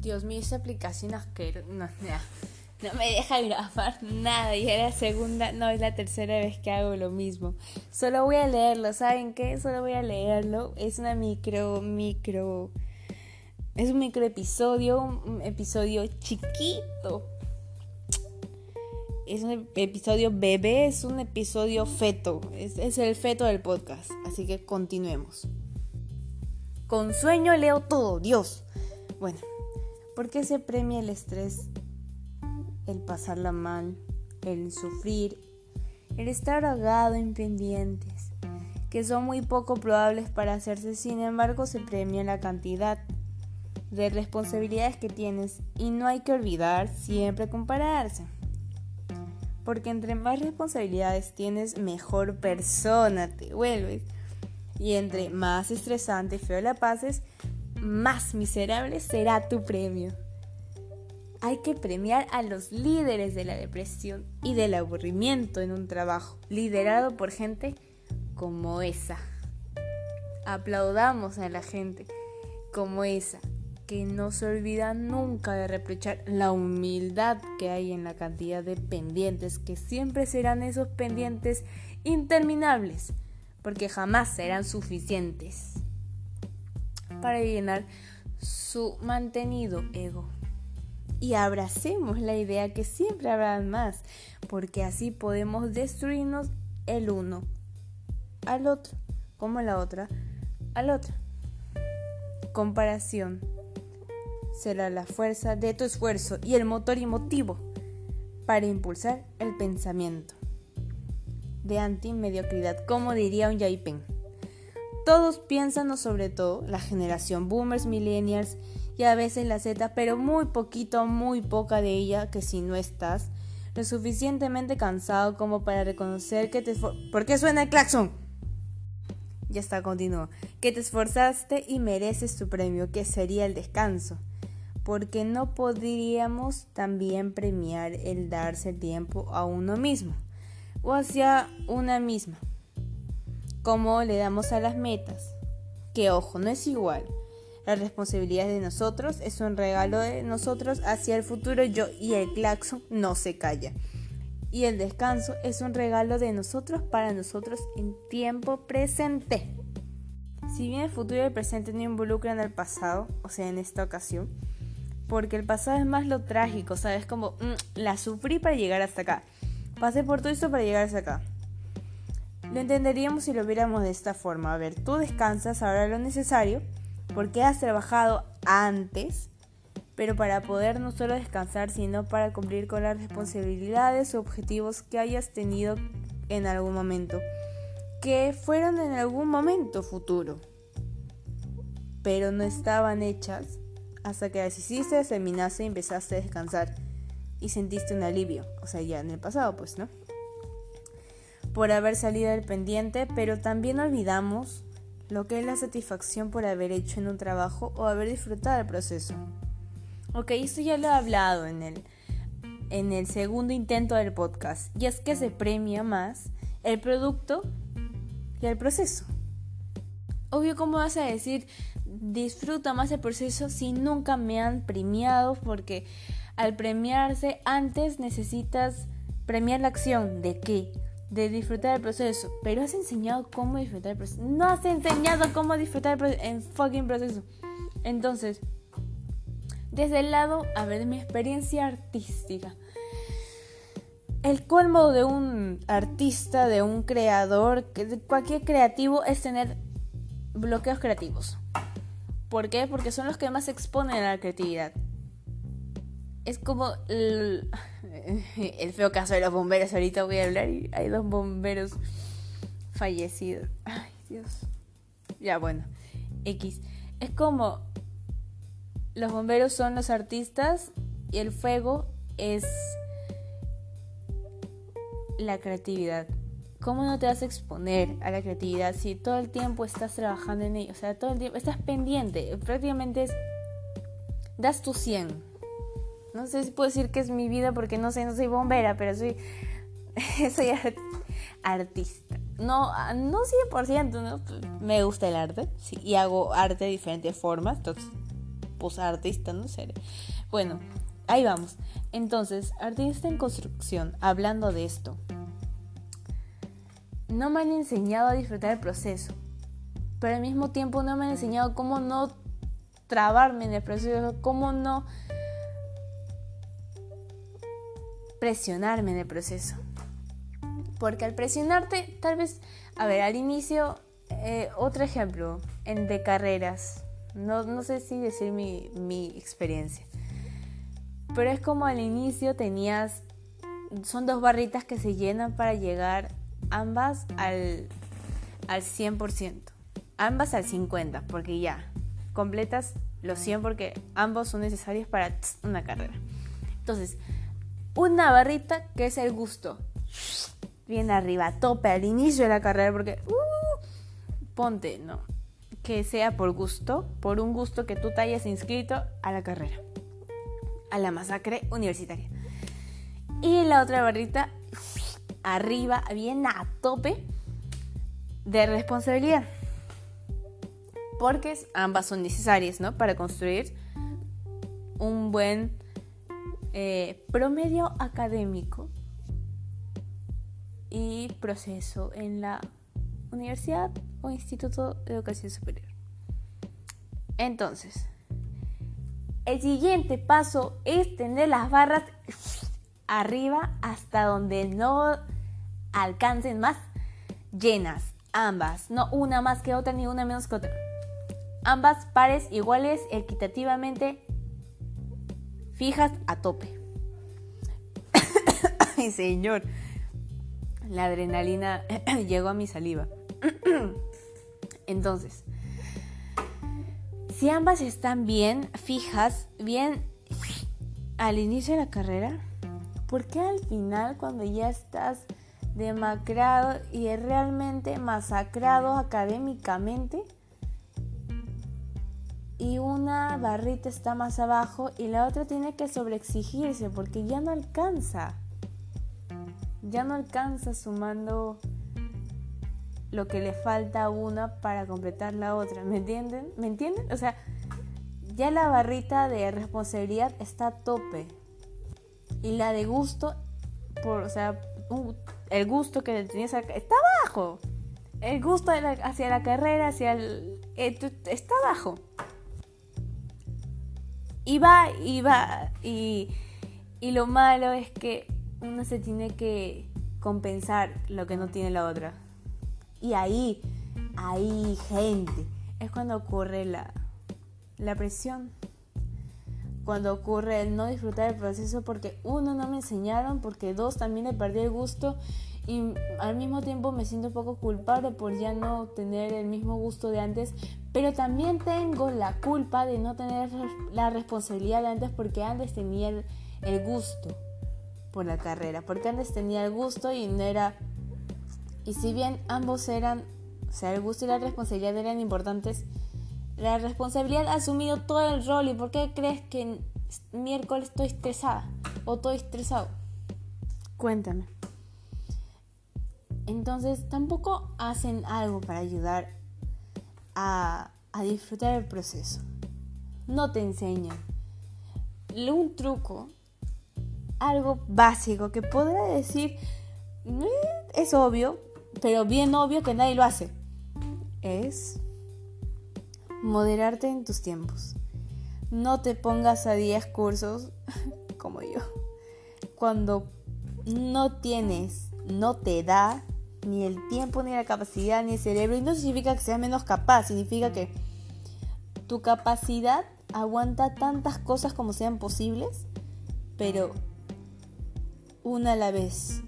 Dios mío, esa aplicación asquerosa. No, no, me deja grabar nada. Y es la segunda, no, es la tercera vez que hago lo mismo. Solo voy a leerlo, ¿saben qué? Solo voy a leerlo. Es una micro, micro. Es un micro episodio, un episodio chiquito. Es un episodio bebé, es un episodio feto. Es, es el feto del podcast. Así que continuemos. Con sueño leo todo, Dios. Bueno, ¿Por qué se premia el estrés? El pasarla mal, el sufrir, el estar ahogado en pendientes, que son muy poco probables para hacerse, sin embargo se premia la cantidad de responsabilidades que tienes y no hay que olvidar siempre compararse. Porque entre más responsabilidades tienes, mejor persona te vuelves. Y entre más estresante y feo la pases, más miserable será tu premio. Hay que premiar a los líderes de la depresión y del aburrimiento en un trabajo, liderado por gente como esa. Aplaudamos a la gente como esa, que no se olvida nunca de reprochar la humildad que hay en la cantidad de pendientes, que siempre serán esos pendientes interminables, porque jamás serán suficientes para llenar su mantenido ego. Y abracemos la idea que siempre habrá más, porque así podemos destruirnos el uno al otro, como la otra al otro. Comparación será la fuerza de tu esfuerzo y el motor y motivo para impulsar el pensamiento de anti-mediocridad, como diría un Yaipen. Todos piensan, o sobre todo la generación boomers, millennials y a veces la Z, pero muy poquito, muy poca de ella, que si no estás lo suficientemente cansado como para reconocer que te... ¿Por qué suena el claxon? Ya está, continúo. Que te esforzaste y mereces tu premio, que sería el descanso. Porque no podríamos también premiar el darse tiempo a uno mismo o hacia una misma cómo le damos a las metas. Que ojo, no es igual. La responsabilidad de nosotros es un regalo de nosotros hacia el futuro yo y el claxon no se calla. Y el descanso es un regalo de nosotros para nosotros en tiempo presente. Si bien el futuro y el presente no involucran al pasado, o sea, en esta ocasión, porque el pasado es más lo trágico, ¿sabes? Como mm, la sufrí para llegar hasta acá. Pasé por todo esto para llegar hasta acá. Lo entenderíamos si lo viéramos de esta forma. A ver, tú descansas ahora lo necesario porque has trabajado antes, pero para poder no solo descansar, sino para cumplir con las responsabilidades o objetivos que hayas tenido en algún momento, que fueron en algún momento futuro, pero no estaban hechas hasta que las hiciste, terminaste y empezaste a descansar y sentiste un alivio, o sea, ya en el pasado, pues, ¿no? Por haber salido del pendiente, pero también olvidamos lo que es la satisfacción por haber hecho en un trabajo o haber disfrutado el proceso. Ok, esto ya lo he hablado en el, en el segundo intento del podcast, y es que se premia más el producto que el proceso. Obvio, ¿cómo vas a decir disfruta más el proceso si nunca me han premiado? Porque al premiarse antes necesitas premiar la acción. ¿De qué? De disfrutar el proceso, pero has enseñado cómo disfrutar el proceso. No has enseñado cómo disfrutar el proceso, en fucking proceso. Entonces, desde el lado, a ver, de mi experiencia artística. El colmo de un artista, de un creador, de cualquier creativo es tener bloqueos creativos. ¿Por qué? Porque son los que más exponen a la creatividad. Es como el, feo caso de los bomberos. Ahorita voy a hablar y hay dos bomberos fallecidos. Ay, Dios. Ya, bueno. X. Es como los bomberos son los artistas y el fuego es la creatividad. ¿Cómo no te vas a exponer a la creatividad si todo el tiempo estás trabajando en ello? O sea, todo el tiempo estás pendiente. Prácticamente es, das tu 100 no sé si puedo decir que es mi vida porque no sé, no soy bombera, pero soy, soy artista. No, no 100%, ¿no? me gusta el arte sí, y hago arte de diferentes formas. Entonces, posartista, no sé. Bueno, ahí vamos. Entonces, artista en construcción, hablando de esto. No me han enseñado a disfrutar el proceso, pero al mismo tiempo no me han enseñado cómo no trabarme en el proceso, cómo no presionarme en el proceso. Porque al presionarte, tal vez, a ver, al inicio, eh, otro ejemplo, en de carreras, no, no sé si decir mi, mi experiencia, pero es como al inicio tenías, son dos barritas que se llenan para llegar ambas al, al 100%, ambas al 50%, porque ya, completas los 100 porque ambos son necesarios para una carrera. Entonces, una barrita que es el gusto. Bien arriba, tope al inicio de la carrera porque uh, ponte, no, que sea por gusto, por un gusto que tú te hayas inscrito a la carrera, a la masacre universitaria. Y la otra barrita arriba, bien a tope de responsabilidad. Porque ambas son necesarias, ¿no? Para construir un buen eh, promedio académico y proceso en la universidad o instituto de educación superior. Entonces, el siguiente paso es tener las barras arriba hasta donde no alcancen más llenas, ambas, no una más que otra ni una menos que otra. Ambas pares iguales equitativamente fijas a tope. Ay, señor. La adrenalina llegó a mi saliva. Entonces, si ambas están bien fijas, bien al inicio de la carrera, ¿por qué al final cuando ya estás demacrado y realmente masacrado académicamente, y una barrita está más abajo y la otra tiene que sobreexigirse porque ya no alcanza. Ya no alcanza sumando lo que le falta a una para completar la otra. ¿Me entienden? ¿Me entienden? O sea, ya la barrita de responsabilidad está a tope. Y la de gusto, por, o sea, el gusto que tenías está abajo. El gusto hacia la carrera, hacia el... Eh, está abajo. Y va, y va, y, lo malo es que uno se tiene que compensar lo que no tiene la otra. Y ahí, ahí, gente, es cuando ocurre la, la presión. Cuando ocurre el no disfrutar del proceso porque uno no me enseñaron, porque dos también le perdí el gusto y al mismo tiempo me siento un poco culpable por ya no tener el mismo gusto de antes, pero también tengo la culpa de no tener la responsabilidad de antes porque antes tenía el, gusto por la carrera, porque antes tenía el gusto y no era... Y si bien ambos eran, o sea, el gusto y la responsabilidad eran importantes, la responsabilidad ha asumido todo el rol. ¿Y por qué crees que miércoles estoy estresada o estoy estresado? Cuéntame. Entonces tampoco hacen algo para ayudar a, disfrutar el proceso. No te enseñan. Un truco, algo básico que podrá decir, eh, es obvio, pero bien obvio que nadie lo hace, es moderarte en tus tiempos. No te pongas a 10 cursos como yo. Cuando no tienes, no te da, ni el tiempo, ni la capacidad, ni el cerebro. Y no significa que seas menos capaz, significa que tu capacidad aguanta tantas cosas como sean posibles, pero una a la vez.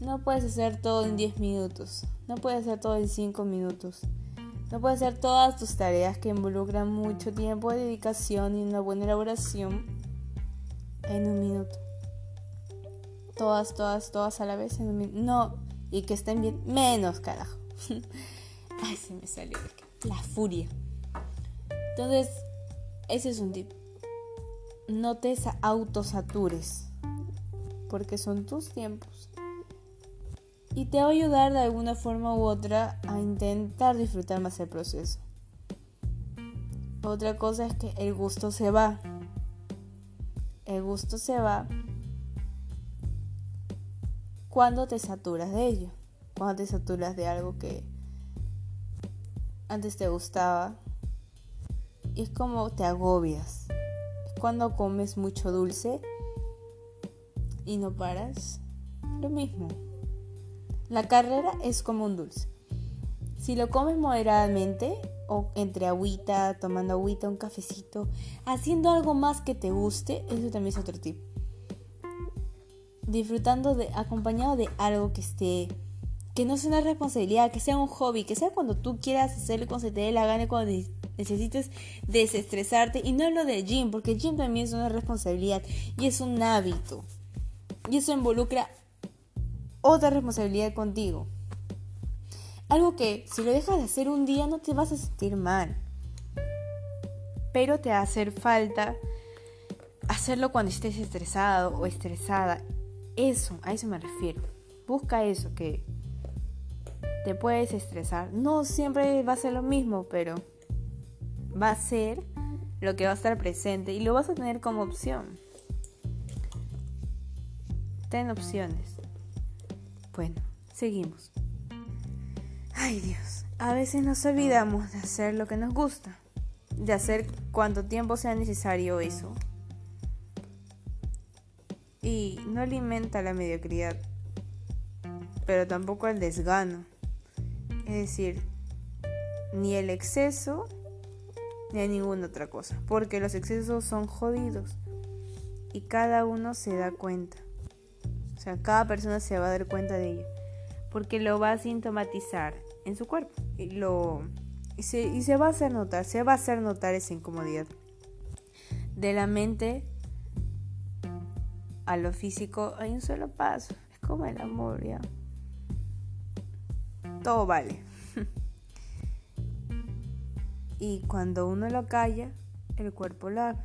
No puedes hacer todo en 10 minutos, no puedes hacer todo en 5 minutos. No puedes hacer todas tus tareas que involucran mucho tiempo, dedicación y una buena elaboración en un minuto. Todas, todas, todas a la vez en un minuto. No, y que estén bien, menos carajo. Ay, se me salió la furia. Entonces, ese es un tip. No te autosatures, porque son tus tiempos. Y te va a ayudar de alguna forma u otra a intentar disfrutar más el proceso. Otra cosa es que el gusto se va. El gusto se va cuando te saturas de ello. Cuando te saturas de algo que antes te gustaba. Y es como te agobias. Es cuando comes mucho dulce y no paras. Lo mismo. La carrera es como un dulce. Si lo comes moderadamente, o entre agüita, tomando agüita, un cafecito, haciendo algo más que te guste, eso también es otro tip. Disfrutando de, acompañado de algo que esté, que no sea una responsabilidad, que sea un hobby, que sea cuando tú quieras hacerlo, cuando se te dé la gana, cuando necesites desestresarte. Y no hablo de gym, porque el gym también es una responsabilidad y es un hábito. Y eso involucra otra responsabilidad contigo. Algo que si lo dejas de hacer un día no te vas a sentir mal. Pero te va a hacer falta hacerlo cuando estés estresado o estresada. Eso, a eso me refiero. Busca eso que te puedes estresar. No siempre va a ser lo mismo, pero va a ser lo que va a estar presente y lo vas a tener como opción. Ten opciones. Bueno, seguimos. Ay Dios, a veces nos olvidamos de hacer lo que nos gusta, de hacer cuanto tiempo sea necesario eso. Y no alimenta la mediocridad, pero tampoco el desgano. Es decir, ni el exceso ni ninguna otra cosa, porque los excesos son jodidos y cada uno se da cuenta. O sea, cada persona se va a dar cuenta de ello, porque lo va a sintomatizar en su cuerpo. Y, lo, y se, y se va a hacer notar, se va a hacer notar esa incomodidad. De la mente lo físico hay un solo paso. Es como el amor, ya. Todo vale. y cuando uno lo calla, el cuerpo lo habla.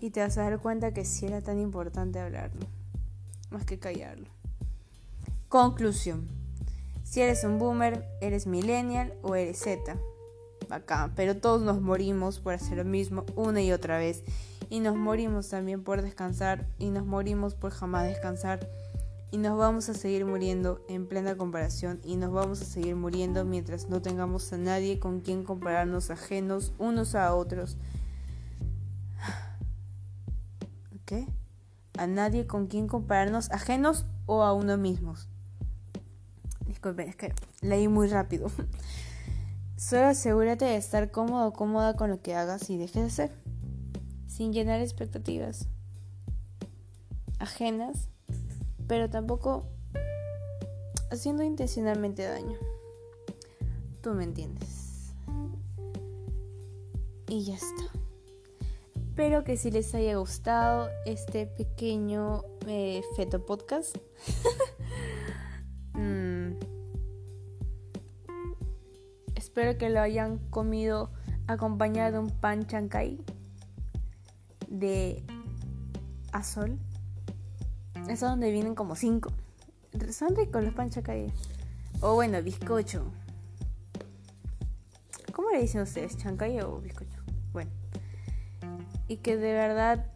Y te vas a dar cuenta que sí era tan importante hablarlo, más que callarlo. Conclusión. Si eres un boomer, eres millennial o eres Z. Bacán, pero todos nos morimos por hacer lo mismo una y otra vez. Y nos morimos también por descansar y nos morimos por jamás descansar. Y nos vamos a seguir muriendo en plena comparación y nos vamos a seguir muriendo mientras no tengamos a nadie con quien compararnos ajenos unos a otros. ¿Qué? A nadie con quien compararnos ajenos o a uno mismos es que leí muy rápido. Solo asegúrate de estar cómodo o cómoda con lo que hagas y dejes de hacer, sin llenar expectativas ajenas, pero tampoco haciendo intencionalmente daño. Tú me entiendes. Y ya está. Espero que si les haya gustado este pequeño eh, feto podcast. Espero que lo hayan comido acompañado de un pan chancay de azul. Es donde vienen como cinco. Son ricos los pan chancay. O bueno, bizcocho. ¿Cómo le dicen ustedes? ¿Chancay o bizcocho? Bueno. Y que de verdad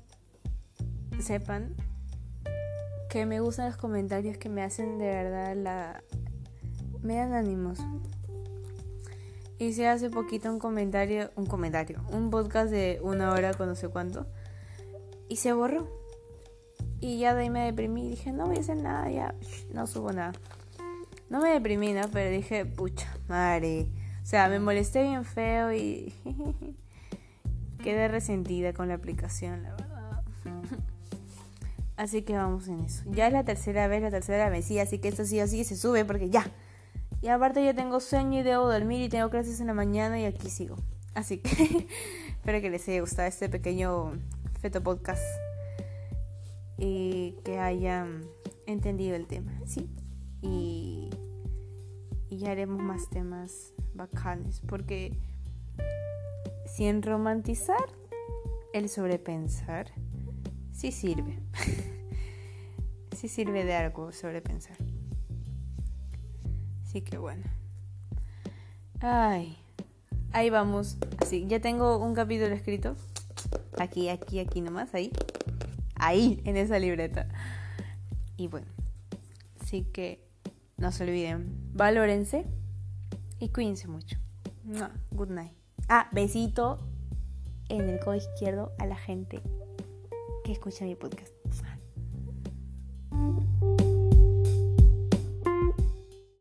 sepan que me gustan los comentarios que me hacen de verdad la... Me dan ánimos. Hice hace poquito un comentario, un comentario, un podcast de una hora con no sé cuánto. Y se borró. Y ya de ahí me deprimí. Dije, no voy a hacer nada, ya no subo nada. No me deprimí, ¿no? Pero dije, pucha, madre. O sea, me molesté bien feo y quedé resentida con la aplicación, la verdad. Así que vamos en eso. Ya es la tercera vez, la tercera vez, sí, así que esto sí o sí se sube porque ya. Y aparte yo tengo sueño y debo dormir y tengo clases en la mañana y aquí sigo. Así que espero que les haya gustado este pequeño feto podcast y que hayan entendido el tema, ¿sí? Y, y ya haremos más temas bacanes porque sin romantizar el sobrepensar sí sirve. sí sirve de algo sobrepensar. Así que bueno. Ay, ahí vamos. Así, ya tengo un capítulo escrito. Aquí, aquí, aquí nomás, ahí. Ahí, en esa libreta. Y bueno, así que no se olviden, valórense y cuídense mucho. Good night. Ah, besito en el codo izquierdo a la gente que escucha mi podcast.